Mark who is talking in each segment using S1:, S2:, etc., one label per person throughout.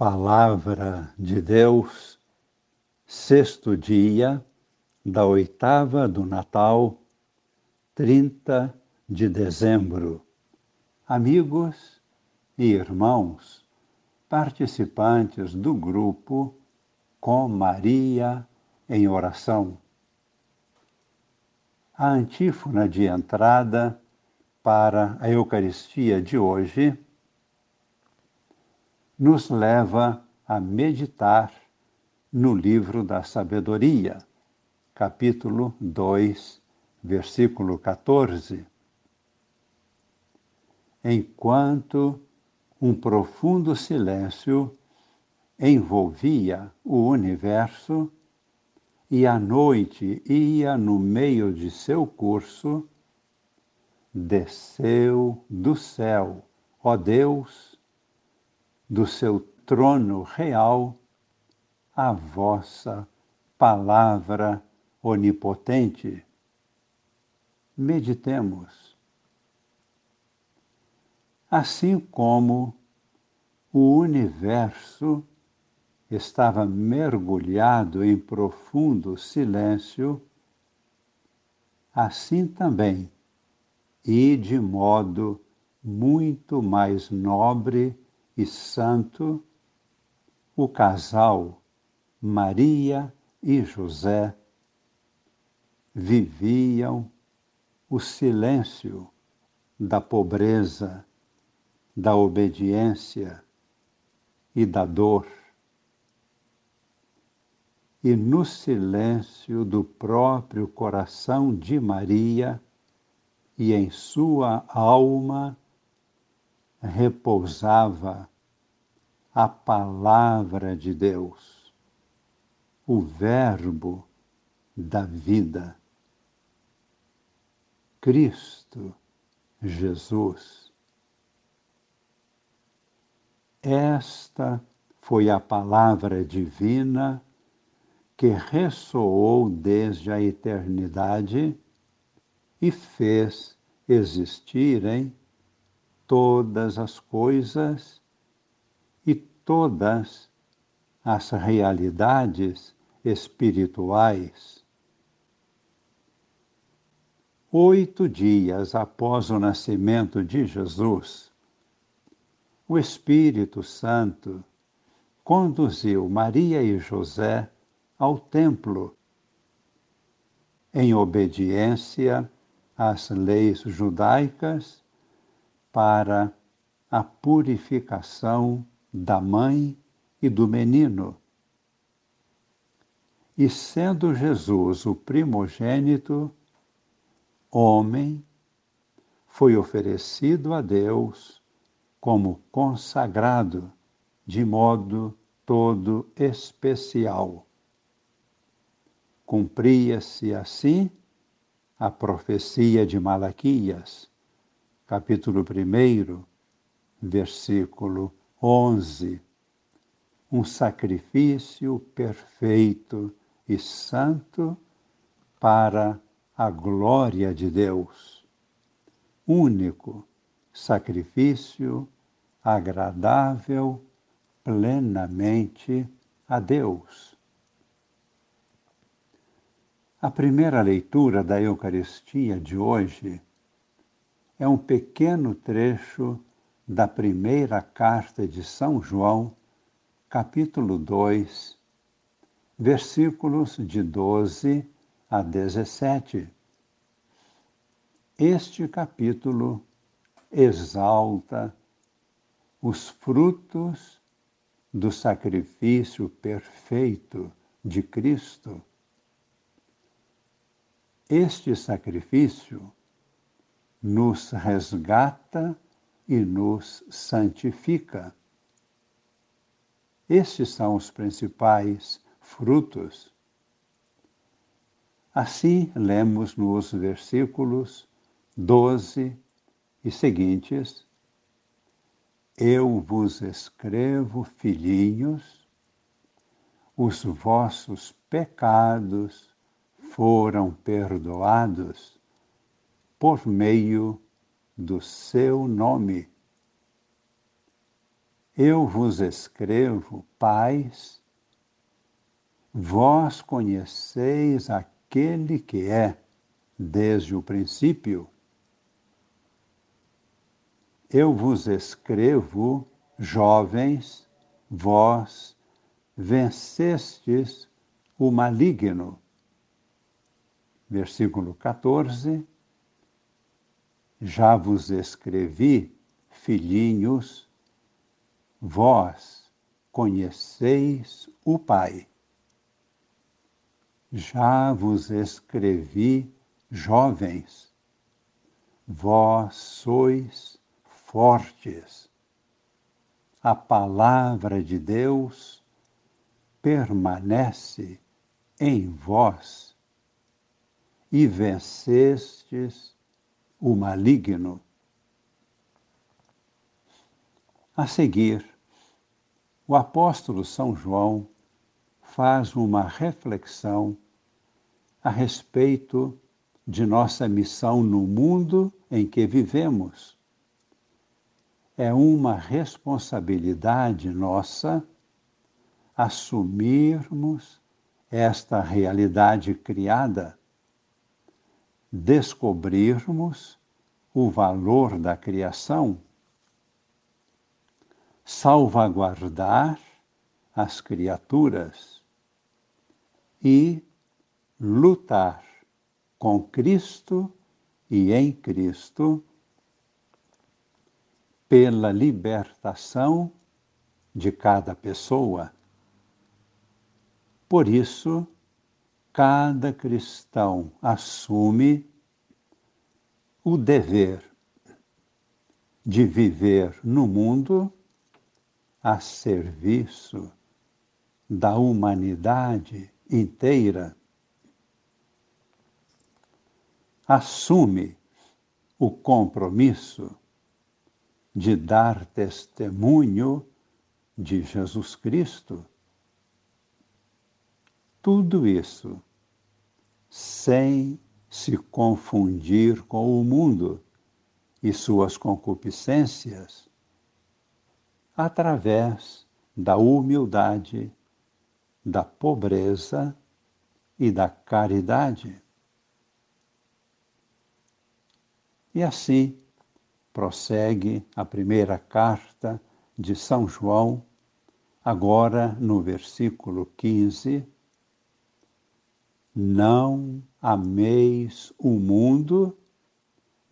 S1: Palavra de Deus, sexto dia da oitava do Natal, 30 de dezembro. Amigos e irmãos, participantes do grupo Com Maria em Oração. A antífona de entrada para a Eucaristia de hoje nos leva a meditar no livro da Sabedoria, capítulo 2, versículo 14. Enquanto um profundo silêncio envolvia o universo e a noite ia no meio de seu curso, desceu do céu, ó Deus, do seu trono real a vossa palavra onipotente. Meditemos. Assim como o universo estava mergulhado em profundo silêncio, assim também, e de modo muito mais nobre e santo, o casal Maria e José viviam o silêncio da pobreza, da obediência e da dor. E no silêncio do próprio coração de Maria e em sua alma repousava a palavra de Deus, o Verbo da vida. Cristo Jesus. Esta foi a palavra divina que ressoou desde a eternidade e fez existirem todas as coisas e todas as realidades espirituais. Oito dias após o nascimento de Jesus, o Espírito Santo conduziu Maria e José ao templo, em obediência às leis judaicas para a purificação da mãe e do menino. E sendo Jesus o primogênito, homem, foi oferecido a Deus como consagrado de modo todo especial. Cumpria-se assim a profecia de Malaquias capítulo 1, versículo 11. Um sacrifício perfeito e santo para a glória de Deus. Único sacrifício agradável plenamente a Deus. A primeira leitura da Eucaristia de hoje é um pequeno trecho da primeira carta de São João, capítulo 2, versículos de 12 a 17. Este capítulo exalta os frutos do sacrifício perfeito de Cristo. Este sacrifício nos resgata e nos santifica. Estes são os principais frutos. Assim, lemos nos versículos 12 e seguintes: Eu vos escrevo, filhinhos, os vossos pecados foram perdoados por meio do seu nome. Eu vos escrevo, pais, vós conheceis aquele que é desde o princípio. Eu vos escrevo, jovens, vós vencestes o maligno. Versículo 14. Já vos escrevi, filhinhos, vós conheceis o Pai. Já vos escrevi, jovens, vós sois fortes. A palavra de Deus permanece em vós e vencestes o maligno. A seguir, o apóstolo São João faz uma reflexão a respeito de nossa missão no mundo em que vivemos. É uma responsabilidade nossa assumirmos esta realidade criada, descobrirmos o valor da criação salvaguardar as criaturas e lutar com Cristo e em Cristo pela libertação de cada pessoa. Por isso, cada cristão assume o dever de viver no mundo a serviço da humanidade inteira, assume o compromisso de dar testemunho de Jesus Cristo. Tudo isso sem se confundir com o mundo e suas concupiscências através da humildade, da pobreza e da caridade. E assim prossegue a primeira carta de São João, agora no versículo 15. Não ameis o mundo,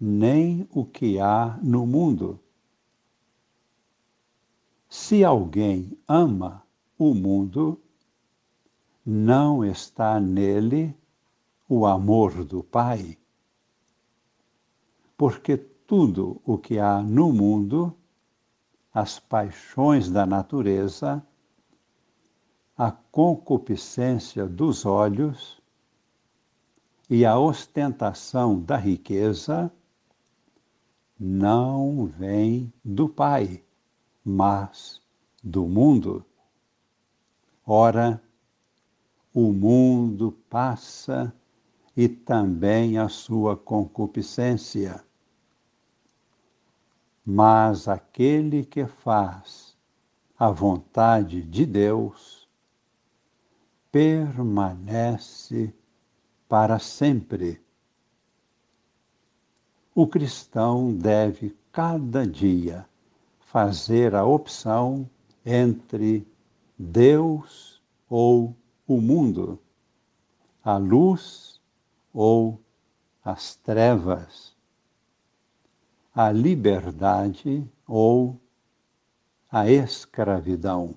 S1: nem o que há no mundo. Se alguém ama o mundo, não está nele o amor do Pai. Porque tudo o que há no mundo, as paixões da natureza, a concupiscência dos olhos e a ostentação da riqueza, não vem do Pai mas do mundo. Ora, o mundo passa e também a sua concupiscência. Mas aquele que faz a vontade de Deus permanece para sempre. O cristão deve cada dia fazer a opção entre Deus ou o mundo, a luz ou as trevas, a liberdade ou a escravidão.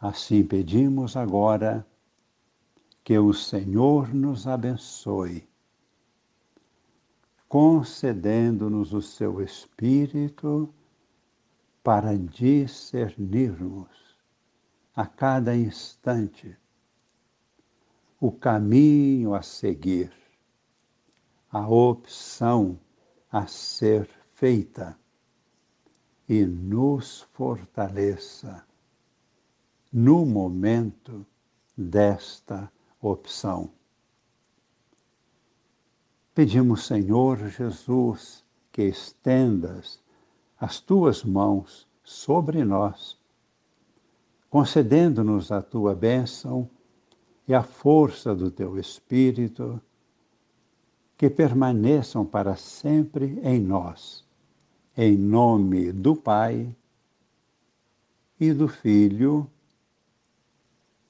S1: Assim pedimos agora que o Senhor nos abençoe concedendo-nos o seu Espírito para discernirmos a cada instante o caminho a seguir, a opção a ser feita e nos fortaleça no momento desta opção. Pedimos, Senhor Jesus, que estendas as tuas mãos sobre nós, concedendo-nos a tua bênção e a força do teu Espírito, que permaneçam para sempre em nós. Em nome do Pai e do Filho